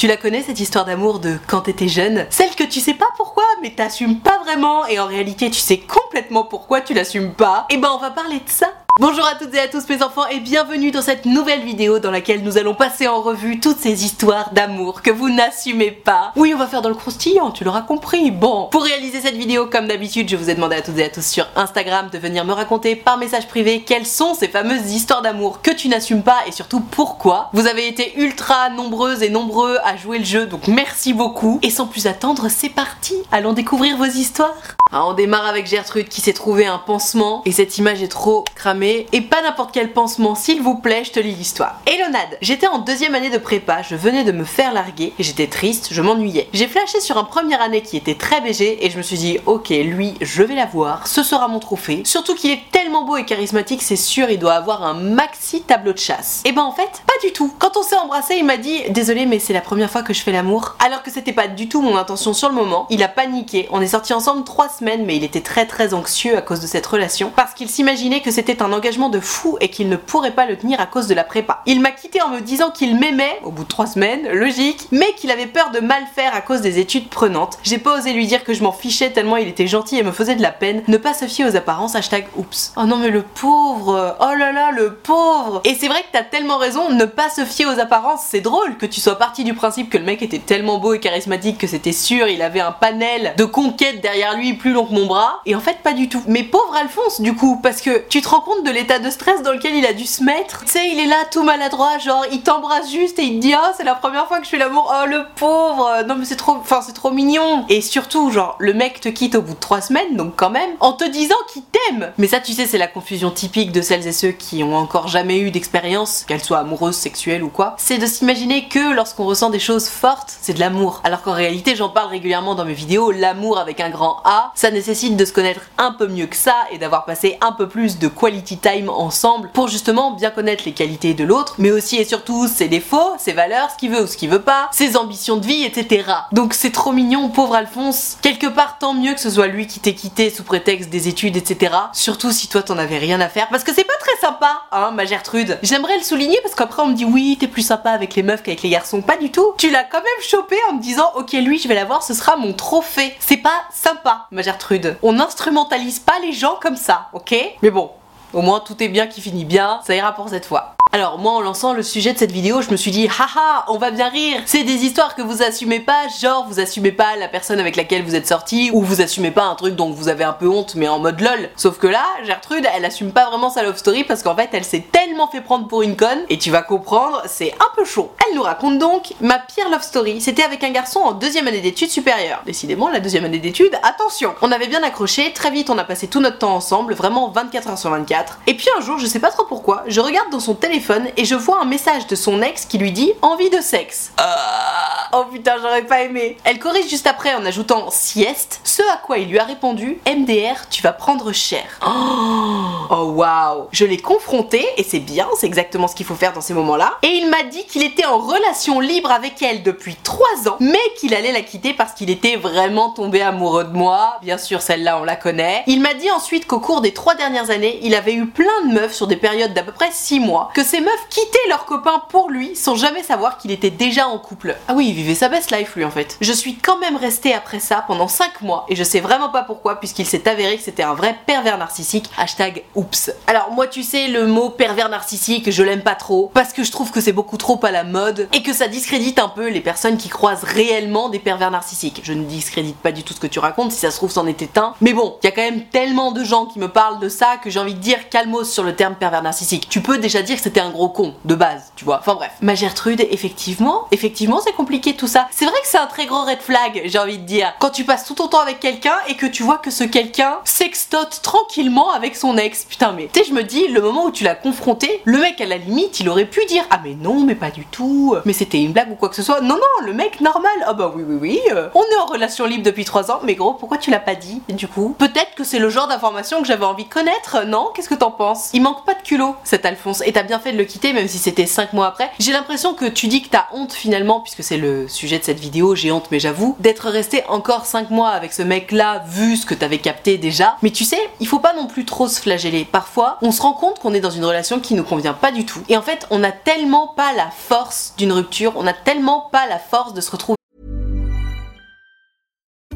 Tu la connais cette histoire d'amour de quand t'étais jeune? Celle que tu sais pas pourquoi, mais t'assumes pas vraiment, et en réalité tu sais complètement pourquoi tu l'assumes pas. Et ben on va parler de ça Bonjour à toutes et à tous mes enfants et bienvenue dans cette nouvelle vidéo dans laquelle nous allons passer en revue toutes ces histoires d'amour que vous n'assumez pas. Oui, on va faire dans le croustillant, tu l'auras compris. Bon, pour réaliser cette vidéo, comme d'habitude, je vous ai demandé à toutes et à tous sur Instagram de venir me raconter par message privé quelles sont ces fameuses histoires d'amour que tu n'assumes pas et surtout pourquoi. Vous avez été ultra nombreuses et nombreux à jouer le jeu, donc merci beaucoup. Et sans plus attendre, c'est parti Allons découvrir vos histoires ah, On démarre avec Gertrude qui s'est trouvé un pansement et cette image est trop cramée et pas n'importe quel pansement, s'il vous plaît, je te lis l'histoire. Elonade, j'étais en deuxième année de prépa, je venais de me faire larguer et j'étais triste, je m'ennuyais. J'ai flashé sur un première année qui était très BG et je me suis dit, ok, lui, je vais l'avoir, ce sera mon trophée. Surtout qu'il est tellement beau et charismatique, c'est sûr, il doit avoir un maxi tableau de chasse. Et ben en fait, pas du tout. Quand on s'est embrassé, il m'a dit, désolé, mais c'est la première fois que je fais l'amour. Alors que c'était pas du tout mon intention sur le moment. Il a paniqué. On est sortis ensemble trois semaines, mais il était très très anxieux à cause de cette relation parce qu'il s'imaginait que c'était un engagement de fou et qu'il ne pourrait pas le tenir à cause de la prépa. Il m'a quitté en me disant qu'il m'aimait, au bout de trois semaines, logique, mais qu'il avait peur de mal faire à cause des études prenantes. J'ai pas osé lui dire que je m'en fichais tellement il était gentil et me faisait de la peine. Ne pas se fier aux apparences, hashtag oups. Oh non mais le pauvre, oh là là le pauvre. Et c'est vrai que t'as tellement raison, ne pas se fier aux apparences, c'est drôle que tu sois parti du principe que le mec était tellement beau et charismatique que c'était sûr, il avait un panel de conquêtes derrière lui plus long que mon bras. Et en fait pas du tout. Mais pauvre Alphonse du coup, parce que tu te rends compte de l'état de stress dans lequel il a dû se mettre. Tu sais, il est là tout maladroit, genre il t'embrasse juste et il te dit oh c'est la première fois que je fais l'amour, oh le pauvre, non mais c'est trop, enfin c'est trop mignon. Et surtout genre le mec te quitte au bout de trois semaines, donc quand même, en te disant qu'il t'aime. Mais ça tu sais c'est la confusion typique de celles et ceux qui ont encore jamais eu d'expérience, qu'elles soient amoureuses, sexuelles ou quoi. C'est de s'imaginer que lorsqu'on ressent des choses fortes, c'est de l'amour. Alors qu'en réalité j'en parle régulièrement dans mes vidéos, l'amour avec un grand A, ça nécessite de se connaître un peu mieux que ça et d'avoir passé un peu plus de quality time ensemble pour justement bien connaître les qualités de l'autre, mais aussi et surtout ses défauts, ses valeurs, ce qu'il veut ou ce qu'il veut pas, ses ambitions de vie, etc. Donc c'est trop mignon, pauvre Alphonse. Quelque part, tant mieux que ce soit lui qui t'ait quitté sous prétexte des études, etc. Surtout si toi t'en avais rien à faire, parce que c'est pas très sympa, hein, ma Gertrude. J'aimerais le souligner parce qu'après on me dit oui, t'es plus sympa avec les meufs qu'avec les garçons. Pas du tout. Tu l'as quand même chopé en me disant ok, lui, je vais l'avoir, ce sera mon trophée. C'est pas sympa, ma Gertrude. On instrumentalise pas les gens comme ça, ok? Mais bon, au moins tout est bien qui finit bien, ça ira pour cette fois. Alors moi en lançant le sujet de cette vidéo je me suis dit haha on va bien rire. C'est des histoires que vous assumez pas genre vous assumez pas la personne avec laquelle vous êtes sorti ou vous assumez pas un truc dont vous avez un peu honte mais en mode lol. Sauf que là Gertrude elle assume pas vraiment sa love story parce qu'en fait elle s'est tellement fait prendre pour une conne et tu vas comprendre c'est un peu chaud. Elle nous raconte donc ma pire love story. C'était avec un garçon en deuxième année d'études supérieures. Décidément la deuxième année d'études attention. On avait bien accroché très vite on a passé tout notre temps ensemble vraiment 24 heures sur 24 Et puis un jour je sais pas trop pourquoi je regarde dans son téléphone et je vois un message de son ex qui lui dit envie de sexe. Euh, oh putain, j'aurais pas aimé. Elle corrige juste après en ajoutant sieste, ce à quoi il lui a répondu MDR, tu vas prendre cher. Oh, oh waouh. Je l'ai confronté et c'est bien, c'est exactement ce qu'il faut faire dans ces moments-là. Et il m'a dit qu'il était en relation libre avec elle depuis 3 ans, mais qu'il allait la quitter parce qu'il était vraiment tombé amoureux de moi. Bien sûr, celle-là, on la connaît. Il m'a dit ensuite qu'au cours des 3 dernières années, il avait eu plein de meufs sur des périodes d'à peu près 6 mois, que ces meufs quittaient leurs copains pour lui sans jamais savoir qu'il était déjà en couple. Ah oui, vivait sa best life lui en fait. Je suis quand même restée après ça pendant 5 mois et je sais vraiment pas pourquoi puisqu'il s'est avéré que c'était un vrai pervers narcissique. Hashtag oups. Alors moi tu sais le mot pervers narcissique je l'aime pas trop parce que je trouve que c'est beaucoup trop à la mode et que ça discrédite un peu les personnes qui croisent réellement des pervers narcissiques. Je ne discrédite pas du tout ce que tu racontes, si ça se trouve c'en était un. Mais bon, il y a quand même tellement de gens qui me parlent de ça que j'ai envie de dire calmos sur le terme pervers narcissique. Tu peux déjà dire que c'était un gros con de base, tu vois. Enfin bref. Ma Gertrude, effectivement, effectivement c'est compliqué tout ça. C'est vrai que c'est un très gros red flag, j'ai envie de dire. Quand tu passes tout ton temps avec quelqu'un et que tu vois que ce quelqu'un sextote tranquillement avec son ex. Putain mais, tu sais je me dis, le moment où tu l'as confronté, le mec à la limite il aurait pu dire ah mais non mais pas du tout, mais c'était une blague ou quoi que ce soit. Non non, le mec normal. Ah bah oui oui oui, euh, on est en relation libre depuis 3 ans, mais gros pourquoi tu l'as pas dit du coup? Peut-être que c'est le genre d'information que j'avais envie de connaître, non? Qu'est-ce que t'en penses? Il manque pas de culot cet Alphonse et t'as bien fait de le quitter même si c'était 5 mois après. J'ai l'impression que tu dis que t'as honte finalement, puisque c'est le sujet de cette vidéo, j'ai honte mais j'avoue, d'être resté encore 5 mois avec ce mec là vu ce que t'avais capté déjà. Mais tu sais, il faut pas non plus trop se flageller. Parfois, on se rend compte qu'on est dans une relation qui nous convient pas du tout. Et en fait, on n'a tellement pas la force d'une rupture, on n'a tellement pas la force de se retrouver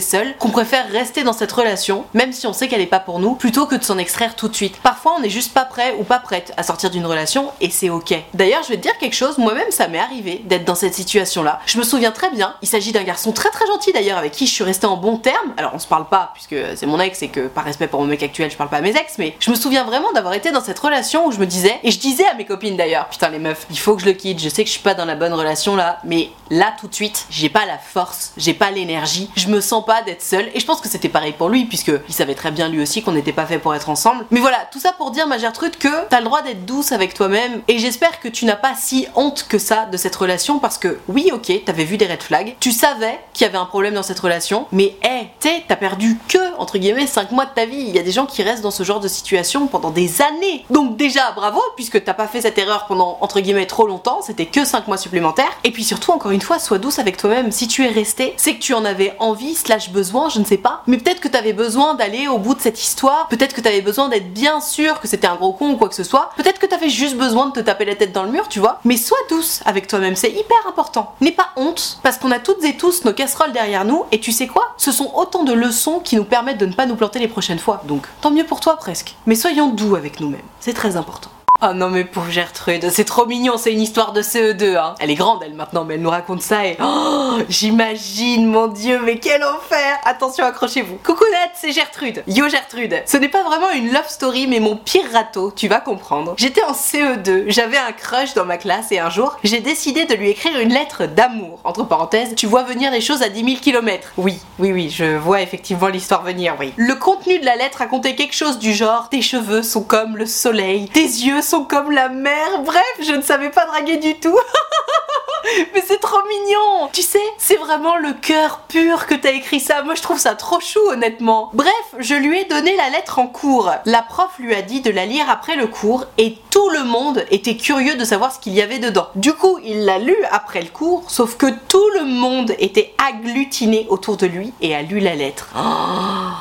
Seul, qu'on préfère rester dans cette relation, même si on sait qu'elle est pas pour nous, plutôt que de s'en extraire tout de suite. Parfois, on n'est juste pas prêt ou pas prête à sortir d'une relation et c'est ok. D'ailleurs, je vais te dire quelque chose, moi-même, ça m'est arrivé d'être dans cette situation-là. Je me souviens très bien, il s'agit d'un garçon très très gentil d'ailleurs, avec qui je suis restée en bon terme. Alors, on se parle pas, puisque c'est mon ex et que par respect pour mon mec actuel, je parle pas à mes ex, mais je me souviens vraiment d'avoir été dans cette relation où je me disais, et je disais à mes copines d'ailleurs, putain les meufs, il faut que je le quitte, je sais que je suis pas dans la bonne relation là, mais là tout de suite, j'ai pas la force, j'ai pas l'énergie, je me sens pas d'être seule, et je pense que c'était pareil pour lui, puisque il savait très bien lui aussi qu'on n'était pas fait pour être ensemble. Mais voilà, tout ça pour dire, ma Gertrude, que t'as le droit d'être douce avec toi-même, et j'espère que tu n'as pas si honte que ça de cette relation, parce que oui, ok, t'avais vu des red flags, tu savais qu'il y avait un problème dans cette relation, mais hé, t'es, t'as perdu que, entre guillemets, 5 mois de ta vie. Il y a des gens qui restent dans ce genre de situation pendant des années. Donc déjà, bravo, puisque t'as pas fait cette erreur pendant, entre guillemets, trop longtemps, c'était que 5 mois supplémentaires. Et puis surtout, encore une fois, sois douce avec toi-même. Si tu es resté, c'est que tu en avais envie, slash besoin, je ne sais pas. Mais peut-être que t'avais besoin d'aller au bout de cette histoire, peut-être que t'avais besoin d'être bien sûr que c'était un gros con ou quoi que ce soit. Peut-être que t'avais juste besoin de te taper la tête dans le mur, tu vois. Mais sois douce avec toi-même, c'est hyper important. N'aie pas honte, parce qu'on a toutes et tous nos casseroles derrière nous, et tu sais quoi? Ce sont autant de leçons qui nous permettent de ne pas nous planter les prochaines fois. Donc, tant mieux pour toi presque. Mais soyons doux avec nous-mêmes, c'est très important. Oh non mais pauvre Gertrude, c'est trop mignon, c'est une histoire de CE2 hein. Elle est grande elle maintenant mais elle nous raconte ça et oh, j'imagine mon dieu mais quel enfer Attention accrochez-vous. Coucou Nat, c'est Gertrude. Yo Gertrude. Ce n'est pas vraiment une love story mais mon pire râteau, tu vas comprendre. J'étais en CE2, j'avais un crush dans ma classe et un jour j'ai décidé de lui écrire une lettre d'amour. Entre parenthèses, tu vois venir les choses à 10 000 km. Oui, oui, oui, je vois effectivement l'histoire venir, oui. Le contenu de la lettre racontait quelque chose du genre tes cheveux sont comme le soleil, tes yeux sont comme la mer, bref, je ne savais pas draguer du tout. Mais c'est trop mignon Tu sais, c'est vraiment le cœur pur que t'as écrit ça. Moi, je trouve ça trop chou, honnêtement. Bref, je lui ai donné la lettre en cours. La prof lui a dit de la lire après le cours et tout le monde était curieux de savoir ce qu'il y avait dedans. Du coup, il l'a lu après le cours, sauf que tout le monde était agglutiné autour de lui et a lu la lettre.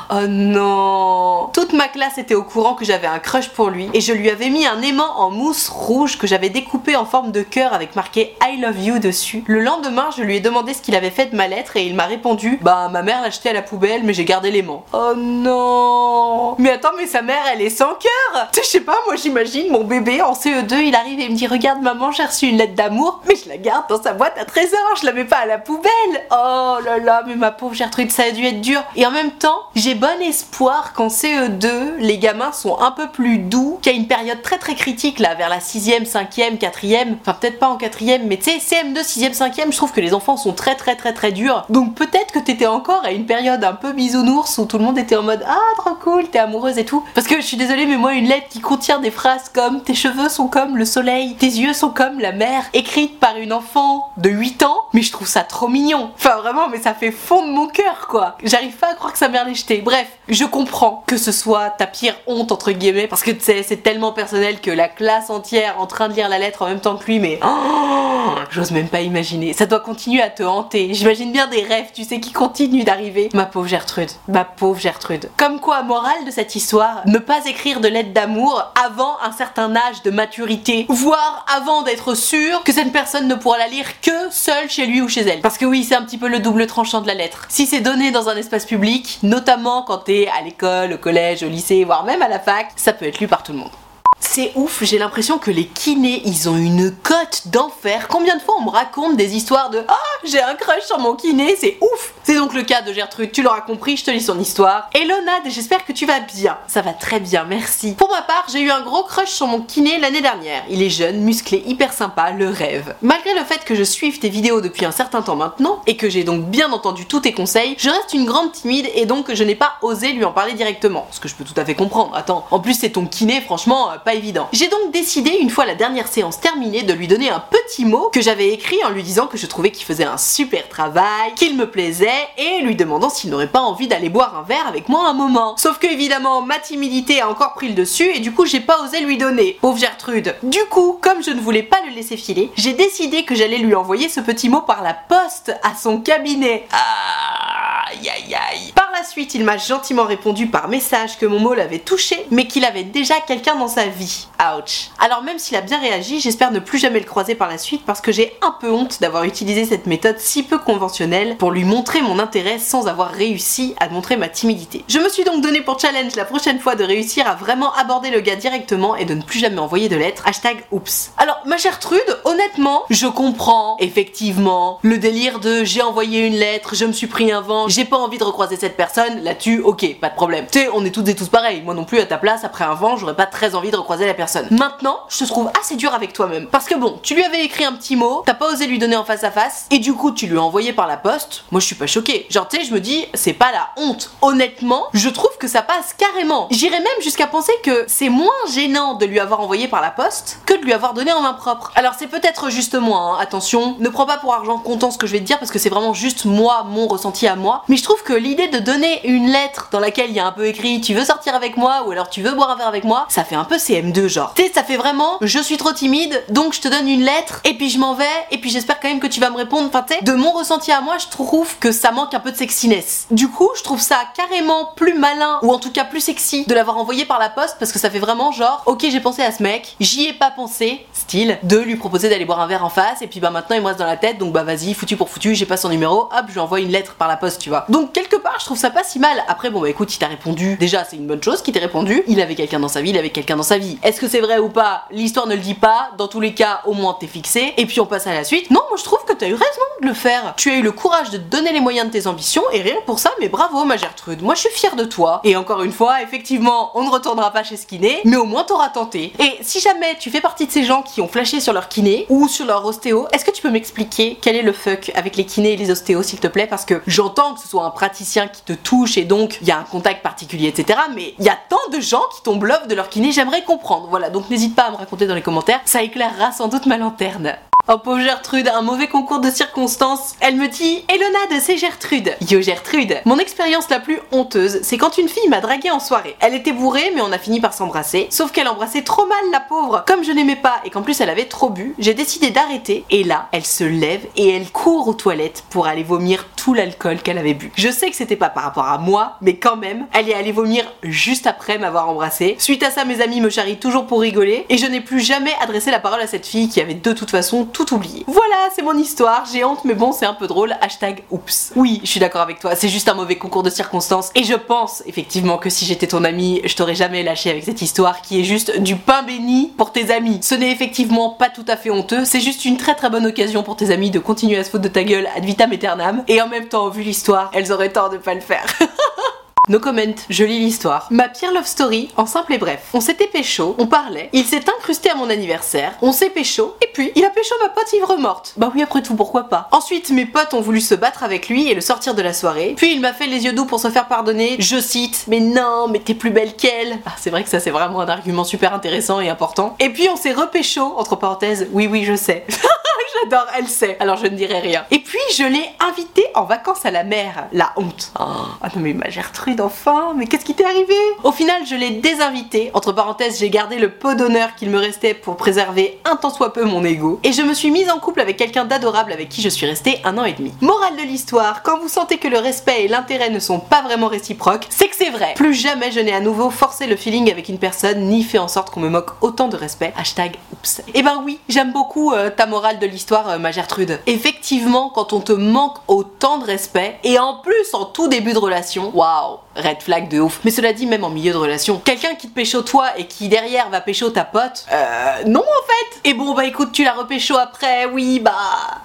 Oh non Toute ma classe était au courant que j'avais un crush pour lui et je lui avais mis un aimant en mousse rouge que j'avais découpé en forme de cœur avec marqué I love you dessus. Le lendemain, je lui ai demandé ce qu'il avait fait de ma lettre et il m'a répondu Bah, ma mère l'a jeté à la poubelle, mais j'ai gardé l'aimant. Oh non Mais attends, mais sa mère, elle est sans cœur Tu sais, je sais pas, moi j'imagine mon bébé en CE2, il arrive et me dit Regarde, maman, j'ai reçu une lettre d'amour, mais je la garde dans sa boîte à trésor, je la mets pas à la poubelle. Oh là là, mais ma pauvre Gertrude, ça a dû être dur. Et en même temps, j'ai bon espoir qu'en CE2, les gamins sont un peu plus doux, qu'il y a une période très très critique là, vers la 6ème, 5ème, 4ème, enfin peut-être pas en 4ème, mais tu sais, CM2, 6ème, 5ème, je trouve que les enfants sont très très très très durs. Donc peut-être que t'étais encore à une période un peu bisounours où tout le monde était en mode Ah, trop cool, t'es amoureuse et tout. Parce que je suis désolée, mais moi, une lettre qui contient des phrases comme Tes cheveux sont comme le soleil, tes yeux sont comme la mer, écrite par une enfant de 8 ans, mais je trouve ça trop mignon. Enfin, vraiment, mais ça fait fondre mon cœur, quoi. J'arrive pas à croire que sa mère l'ait jeté. Bref, je comprends que ce soit ta pire honte, entre guillemets, parce que c'est tellement personnel que la classe entière en train de lire la lettre en même temps que lui, mais oh, même pas imaginer. Ça doit continuer à te hanter. J'imagine bien des rêves, tu sais, qui continuent d'arriver. Ma pauvre Gertrude, ma pauvre Gertrude. Comme quoi, morale de cette histoire, ne pas écrire de lettre d'amour avant un certain âge de maturité, voire avant d'être sûr que cette personne ne pourra la lire que seule chez lui ou chez elle. Parce que oui, c'est un petit peu le double tranchant de la lettre. Si c'est donné dans un espace public, notamment quand t'es à l'école, au collège, au lycée, voire même à la fac, ça peut être lu par tout le monde. C'est ouf, j'ai l'impression que les kinés, ils ont une cote d'enfer. Combien de fois on me raconte des histoires de Ah, j'ai un crush sur mon kiné, c'est ouf C'est donc le cas de Gertrude, tu l'auras compris, je te lis son histoire. Hello Nad, j'espère que tu vas bien. Ça va très bien, merci. Pour ma part, j'ai eu un gros crush sur mon kiné l'année dernière. Il est jeune, musclé, hyper sympa, le rêve. Malgré le fait que je suive tes vidéos depuis un certain temps maintenant, et que j'ai donc bien entendu tous tes conseils, je reste une grande timide et donc je n'ai pas osé lui en parler directement. Ce que je peux tout à fait comprendre. Attends, en plus c'est ton kiné, franchement, euh, pas évident. J'ai donc décidé, une fois la dernière séance terminée, de lui donner un petit mot que j'avais écrit en lui disant que je trouvais qu'il faisait un super travail, qu'il me plaisait, et lui demandant s'il n'aurait pas envie d'aller boire un verre avec moi un moment. Sauf que évidemment, ma timidité a encore pris le dessus, et du coup j'ai pas osé lui donner. Pauvre Gertrude. Du coup, comme je ne voulais pas le laisser filer, j'ai décidé que j'allais lui envoyer ce petit mot par la poste à son cabinet. Aïe aïe aïe. Suite, il m'a gentiment répondu par message que mon mot l'avait touché, mais qu'il avait déjà quelqu'un dans sa vie. Ouch. Alors même s'il a bien réagi, j'espère ne plus jamais le croiser par la suite parce que j'ai un peu honte d'avoir utilisé cette méthode si peu conventionnelle pour lui montrer mon intérêt sans avoir réussi à montrer ma timidité. Je me suis donc donné pour challenge la prochaine fois de réussir à vraiment aborder le gars directement et de ne plus jamais envoyer de lettres. Hashtag oups. Alors ma chère Trude, honnêtement, je comprends effectivement le délire de j'ai envoyé une lettre, je me suis pris un vent, j'ai pas envie de recroiser cette personne, là-dessus, ok, pas de problème. Tu sais, on est toutes et tous pareils. Moi non plus à ta place, après un vent, j'aurais pas très envie de recroiser la personne. Maintenant, je te trouve assez dur avec toi-même. Parce que bon, tu lui avais écrit un petit mot, t'as pas osé lui donner en face à face, et du coup tu lui as envoyé par la poste. Moi je suis pas choquée. Genre tu sais, je me dis, c'est pas la honte. Honnêtement, je trouve que ça passe carrément. J'irais même jusqu'à penser que c'est moins gênant de lui avoir envoyé par la poste que de lui avoir donné en main propre. Alors c'est peut-être juste moi, hein, attention, ne prends pas pour argent comptant ce que je vais te dire parce que c'est vraiment juste moi, mon ressenti à moi. Mais je trouve que l'idée de donner une lettre dans laquelle il y a un peu écrit tu veux sortir avec moi ou alors tu veux boire un verre avec moi, ça fait un peu CM2 genre. Tu ça fait vraiment je suis trop timide donc je te donne une lettre et puis je m'en vais et puis j'espère quand même que tu vas me répondre. Enfin, tu de mon ressenti à moi, je trouve que ça manque un peu de sexiness. Du coup, je trouve ça carrément plus malin ou en tout cas plus sexy de l'avoir envoyé par la poste parce que ça fait vraiment genre ok, j'ai pensé à ce mec, j'y ai pas pensé, style, de lui proposer d'aller boire un verre en face et puis bah maintenant il me reste dans la tête donc bah vas-y, foutu pour foutu, j'ai pas son numéro, hop, je lui envoie une lettre par la poste, tu vois. Donc quelque je trouve ça pas si mal. Après, bon bah écoute, il t'a répondu. Déjà, c'est une bonne chose qu'il t'ait répondu. Il avait quelqu'un dans sa vie, il avait quelqu'un dans sa vie. Est-ce que c'est vrai ou pas? L'histoire ne le dit pas. Dans tous les cas, au moins t'es fixé. Et puis on passe à la suite. Non, moi je trouve que t'as eu raison de le faire. Tu as eu le courage de te donner les moyens de tes ambitions et rien pour ça, mais bravo ma Gertrude. Moi je suis fière de toi. Et encore une fois, effectivement, on ne retournera pas chez ce kiné, mais au moins t'auras tenté. Et si jamais tu fais partie de ces gens qui ont flashé sur leur kiné ou sur leur ostéo, est-ce que tu peux m'expliquer quel est le fuck avec les kinés et les ostéos s'il te plaît? Parce que j'entends que ce soit un praticien qui te touche et donc il y a un contact particulier, etc. Mais il y a tant de gens qui tombent love de leur kiné, j'aimerais comprendre. Voilà, donc n'hésite pas à me raconter dans les commentaires, ça éclairera sans doute ma lanterne. Oh pauvre Gertrude, un mauvais concours de circonstances. Elle me dit Elona de c'est Gertrude. Yo Gertrude. Mon expérience la plus honteuse, c'est quand une fille m'a dragué en soirée. Elle était bourrée, mais on a fini par s'embrasser. Sauf qu'elle embrassait trop mal la pauvre. Comme je n'aimais pas et qu'en plus elle avait trop bu, j'ai décidé d'arrêter. Et là, elle se lève et elle court aux toilettes pour aller vomir tout l'alcool qu'elle avait bu. Je sais que c'était pas par rapport à moi, mais quand même, elle est allée vomir juste après m'avoir embrassé. Suite à ça, mes amis me charrient toujours pour rigoler et je n'ai plus jamais adressé la parole à cette fille qui avait de toute façon tout oublié. Voilà, c'est mon histoire. J'ai honte, mais bon, c'est un peu drôle. Hashtag oups. Oui, je suis d'accord avec toi. C'est juste un mauvais concours de circonstances et je pense effectivement que si j'étais ton ami, je t'aurais jamais lâché avec cette histoire qui est juste du pain béni pour tes amis. Ce n'est effectivement pas tout à fait honteux. C'est juste une très très bonne occasion pour tes amis de continuer à se foutre de ta gueule ad vitam aeternam et en même temps, vu l'histoire, elles auraient tort de pas le faire. No comment, je lis l'histoire. Ma pire love story, en simple et bref. On s'était pécho, on parlait, il s'est incrusté à mon anniversaire, on s'est pécho, et puis il a pécho ma pote ivre morte. Bah oui, après tout, pourquoi pas. Ensuite, mes potes ont voulu se battre avec lui et le sortir de la soirée. Puis il m'a fait les yeux doux pour se faire pardonner. Je cite, mais non, mais t'es plus belle qu'elle. Ah, c'est vrai que ça, c'est vraiment un argument super intéressant et important. Et puis on s'est repécho, entre parenthèses, oui, oui, je sais. J'adore, elle sait. Alors je ne dirai rien. Et puis je l'ai invitée en vacances à la mer. La honte. Oh, ah non mais ma Gertrude enfin, mais qu'est-ce qui t'est arrivé? Au final, je l'ai désinvitée. Entre parenthèses, j'ai gardé le pot d'honneur qu'il me restait pour préserver un tant soit peu mon ego. Et je me suis mise en couple avec quelqu'un d'adorable avec qui je suis restée un an et demi. Morale de l'histoire, quand vous sentez que le respect et l'intérêt ne sont pas vraiment réciproques, c'est que c'est vrai. Plus jamais je n'ai à nouveau forcé le feeling avec une personne, ni fait en sorte qu'on me moque autant de respect. Hashtag oups. Et eh ben oui, j'aime beaucoup euh, ta morale de l'histoire, euh, ma Gertrude. Effectivement, quand on te manque autant de respect, et en plus en tout début de relation, waouh red flag de ouf. Mais cela dit, même en milieu de relation, quelqu'un qui te pécho toi et qui derrière va pécho ta pote, euh, non en fait. Et bon, bah écoute, tu la repécho après, oui, bah,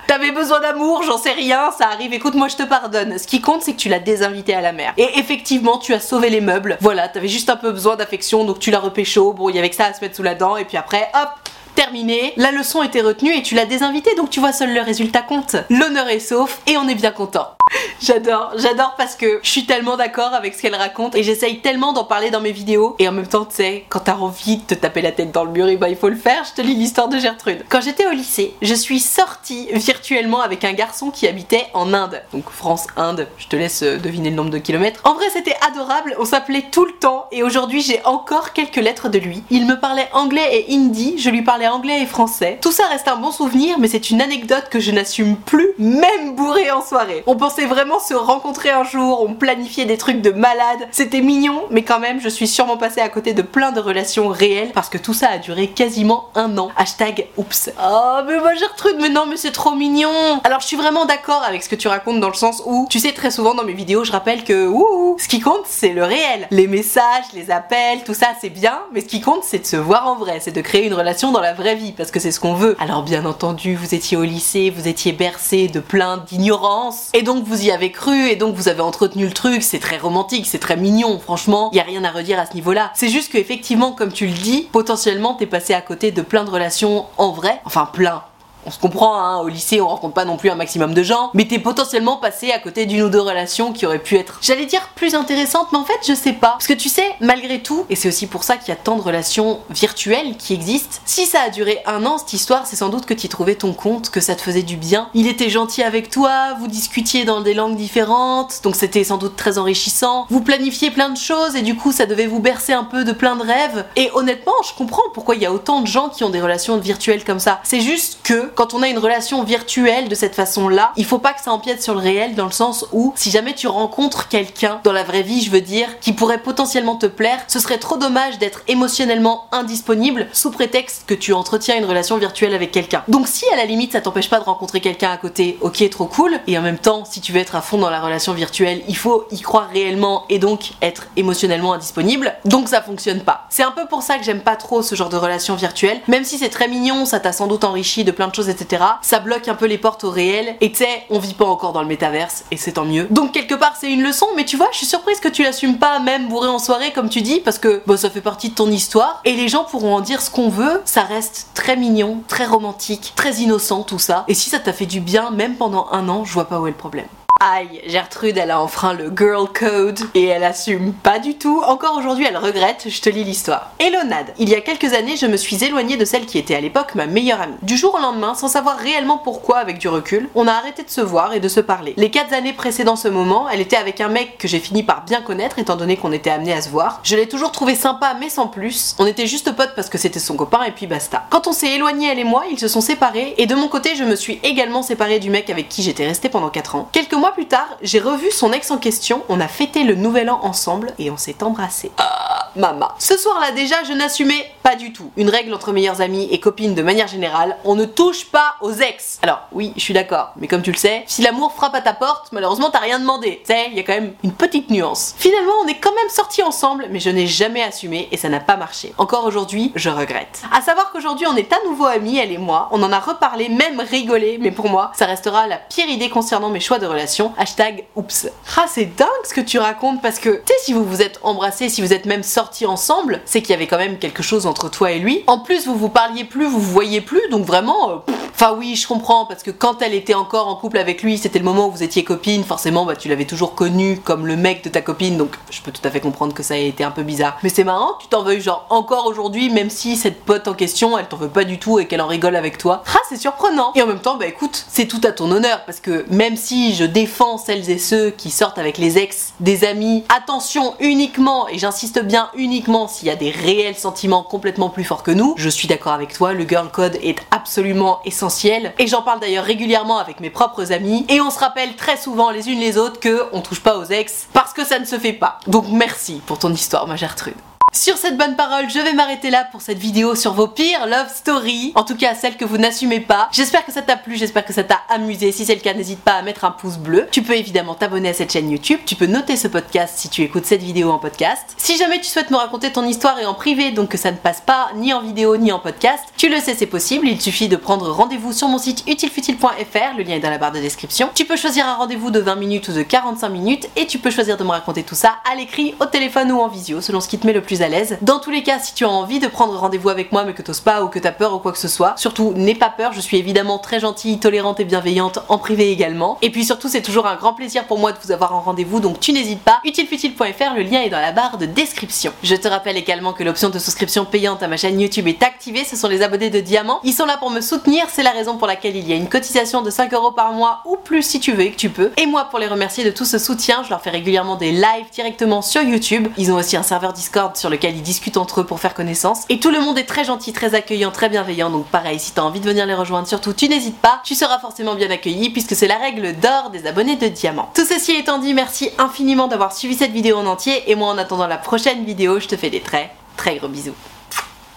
t'avais besoin d'amour, j'en sais rien, ça arrive, écoute, moi je te pardonne. Ce qui compte, c'est que tu l'as désinvité à la mer. Et effectivement, tu as sauvé les meubles. Voilà, t'avais juste un peu besoin d'affection, donc tu l'as repécho. Bon, il y avait que ça à se mettre sous la dent, et puis après, hop, terminé, la leçon était retenue et tu l'as désinvité, donc tu vois, seul le résultat compte. L'honneur est sauf et on est bien content. J'adore, j'adore parce que je suis tellement d'accord avec ce qu'elle raconte et j'essaye tellement d'en parler dans mes vidéos et en même temps tu sais quand t'as envie de te taper la tête dans le mur et bah il faut le faire, je te lis l'histoire de Gertrude. Quand j'étais au lycée, je suis sortie virtuellement avec un garçon qui habitait en Inde. Donc France-Inde, je te laisse euh, deviner le nombre de kilomètres. En vrai c'était adorable, on s'appelait tout le temps et aujourd'hui j'ai encore quelques lettres de lui. Il me parlait anglais et hindi, je lui parlais anglais et français. Tout ça reste un bon souvenir mais c'est une anecdote que je n'assume plus, même bourré en soirée. On vraiment se rencontrer un jour, on planifiait des trucs de malade. C'était mignon, mais quand même, je suis sûrement passée à côté de plein de relations réelles parce que tout ça a duré quasiment un an. Hashtag oups. Oh, mais moi Gertrude, mais non, mais c'est trop mignon. Alors, je suis vraiment d'accord avec ce que tu racontes dans le sens où, tu sais, très souvent dans mes vidéos, je rappelle que, ouh, ce qui compte, c'est le réel. Les messages, les appels, tout ça, c'est bien, mais ce qui compte, c'est de se voir en vrai, c'est de créer une relation dans la vraie vie parce que c'est ce qu'on veut. Alors, bien entendu, vous étiez au lycée, vous étiez bercé de plein d'ignorance et donc vous y avez cru et donc vous avez entretenu le truc, c'est très romantique, c'est très mignon, franchement, y a rien à redire à ce niveau-là. C'est juste que effectivement, comme tu le dis, potentiellement t'es passé à côté de plein de relations en vrai, enfin plein, on se comprend, hein, au lycée on rencontre pas non plus un maximum de gens, mais t'es potentiellement passé à côté d'une ou deux relations qui auraient pu être, j'allais dire plus intéressantes, mais en fait je sais pas. Parce que tu sais, malgré tout, et c'est aussi pour ça qu'il y a tant de relations virtuelles qui existent, si ça a duré un an cette histoire, c'est sans doute que tu trouvais ton compte, que ça te faisait du bien. Il était gentil avec toi, vous discutiez dans des langues différentes, donc c'était sans doute très enrichissant. Vous planifiez plein de choses et du coup ça devait vous bercer un peu de plein de rêves. Et honnêtement, je comprends pourquoi il y a autant de gens qui ont des relations virtuelles comme ça. C'est juste que quand on a une relation virtuelle de cette façon-là, il faut pas que ça empiète sur le réel dans le sens où si jamais tu rencontres quelqu'un dans la vraie vie, je veux dire, qui pourrait potentiellement te plaire, ce serait trop dommage d'être émotionnellement indisponible sous prétexte que tu entretiens une relation virtuelle avec quelqu'un. Donc si à la limite ça t'empêche pas de rencontrer quelqu'un à côté, ok, trop cool, et en même temps, si tu veux être à fond dans la relation virtuelle, il faut y croire réellement et donc être émotionnellement indisponible. Donc ça fonctionne pas. C'est un peu pour ça que j'aime pas trop ce genre de relation virtuelle, même si c'est très mignon, ça t'a sans doute enrichi de plein de etc. Ça bloque un peu les portes au réel. Et tu sais, on vit pas encore dans le métaverse, et c'est tant mieux. Donc quelque part, c'est une leçon, mais tu vois, je suis surprise que tu l'assumes pas, même bourré en soirée, comme tu dis, parce que bah, ça fait partie de ton histoire. Et les gens pourront en dire ce qu'on veut. Ça reste très mignon, très romantique, très innocent, tout ça. Et si ça t'a fait du bien, même pendant un an, je vois pas où est le problème. Aïe, Gertrude, elle a enfreint le girl code et elle assume pas du tout. Encore aujourd'hui, elle regrette, je te lis l'histoire. Hello Nad, il y a quelques années, je me suis éloignée de celle qui était à l'époque ma meilleure amie. Du jour au lendemain, sans savoir réellement pourquoi avec du recul, on a arrêté de se voir et de se parler. Les 4 années précédant ce moment, elle était avec un mec que j'ai fini par bien connaître étant donné qu'on était amené à se voir. Je l'ai toujours trouvé sympa mais sans plus. On était juste potes parce que c'était son copain et puis basta. Quand on s'est éloigné elle et moi, ils se sont séparés et de mon côté, je me suis également séparée du mec avec qui j'étais restée pendant 4 ans. Quelques mois plus tard, j'ai revu son ex en question, on a fêté le nouvel an ensemble et on s'est embrassé. Ah, mama. Ce soir-là déjà, je n'assumais pas du tout. Une règle entre meilleures amies et copines de manière générale, on ne touche pas aux ex. Alors oui, je suis d'accord, mais comme tu le sais, si l'amour frappe à ta porte, malheureusement t'as rien demandé. Tu sais, il y a quand même une petite nuance. Finalement, on est quand même sortis ensemble, mais je n'ai jamais assumé et ça n'a pas marché. Encore aujourd'hui, je regrette. À savoir qu'aujourd'hui, on est à nouveau amis, elle et moi. On en a reparlé, même rigolé, mais pour moi, ça restera la pire idée concernant mes choix de relation. Hashtag oups. Ah, c'est dingue ce que tu racontes parce que, tu sais, si vous vous êtes embrassés, si vous êtes même sortis ensemble, c'est qu'il y avait quand même quelque chose entre toi et lui. En plus, vous vous parliez plus, vous vous voyez plus, donc vraiment. euh, Enfin oui, je comprends parce que quand elle était encore en couple avec lui, c'était le moment où vous étiez copine. Forcément, bah tu l'avais toujours connu comme le mec de ta copine, donc je peux tout à fait comprendre que ça ait été un peu bizarre. Mais c'est marrant, tu t'en veuilles genre encore aujourd'hui, même si cette pote en question, elle t'en veut pas du tout et qu'elle en rigole avec toi. Ah, c'est surprenant. Et en même temps, bah écoute, c'est tout à ton honneur parce que même si je défends celles et ceux qui sortent avec les ex des amis, attention uniquement, et j'insiste bien uniquement s'il y a des réels sentiments complètement plus forts que nous, je suis d'accord avec toi, le girl code est absolument essentiel et j'en parle d'ailleurs régulièrement avec mes propres amis et on se rappelle très souvent les unes les autres que on touche pas aux ex parce que ça ne se fait pas. Donc merci pour ton histoire ma Gertrude. Sur cette bonne parole, je vais m'arrêter là pour cette vidéo sur vos pires love stories, en tout cas celles que vous n'assumez pas. J'espère que ça t'a plu, j'espère que ça t'a amusé. Si c'est le cas, n'hésite pas à mettre un pouce bleu. Tu peux évidemment t'abonner à cette chaîne YouTube, tu peux noter ce podcast si tu écoutes cette vidéo en podcast. Si jamais tu souhaites me raconter ton histoire et en privé, donc que ça ne passe pas ni en vidéo ni en podcast, tu le sais, c'est possible. Il suffit de prendre rendez-vous sur mon site utilefutile.fr, le lien est dans la barre de description. Tu peux choisir un rendez-vous de 20 minutes ou de 45 minutes et tu peux choisir de me raconter tout ça à l'écrit, au téléphone ou en visio, selon ce qui te met le plus à l'aise. Dans tous les cas, si tu as envie de prendre rendez-vous avec moi mais que t'oses pas ou que t'as peur ou quoi que ce soit, surtout n'aie pas peur, je suis évidemment très gentille, tolérante et bienveillante en privé également. Et puis surtout, c'est toujours un grand plaisir pour moi de vous avoir en rendez-vous, donc tu n'hésites pas. Utilefutile.fr, le lien est dans la barre de description. Je te rappelle également que l'option de souscription payante à ma chaîne YouTube est activée, ce sont les abonnés de Diamant. Ils sont là pour me soutenir, c'est la raison pour laquelle il y a une cotisation de 5 euros par mois ou plus si tu veux et que tu peux. Et moi, pour les remercier de tout ce soutien, je leur fais régulièrement des lives directement sur YouTube. Ils ont aussi un serveur Discord sur lequel ils discutent entre eux pour faire connaissance. Et tout le monde est très gentil, très accueillant, très bienveillant. Donc pareil, si t'as envie de venir les rejoindre, surtout tu n'hésites pas, tu seras forcément bien accueilli puisque c'est la règle d'or des abonnés de Diamant. Tout ceci étant dit, merci infiniment d'avoir suivi cette vidéo en entier et moi en attendant la prochaine vidéo, je te fais des très très gros bisous.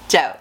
Ciao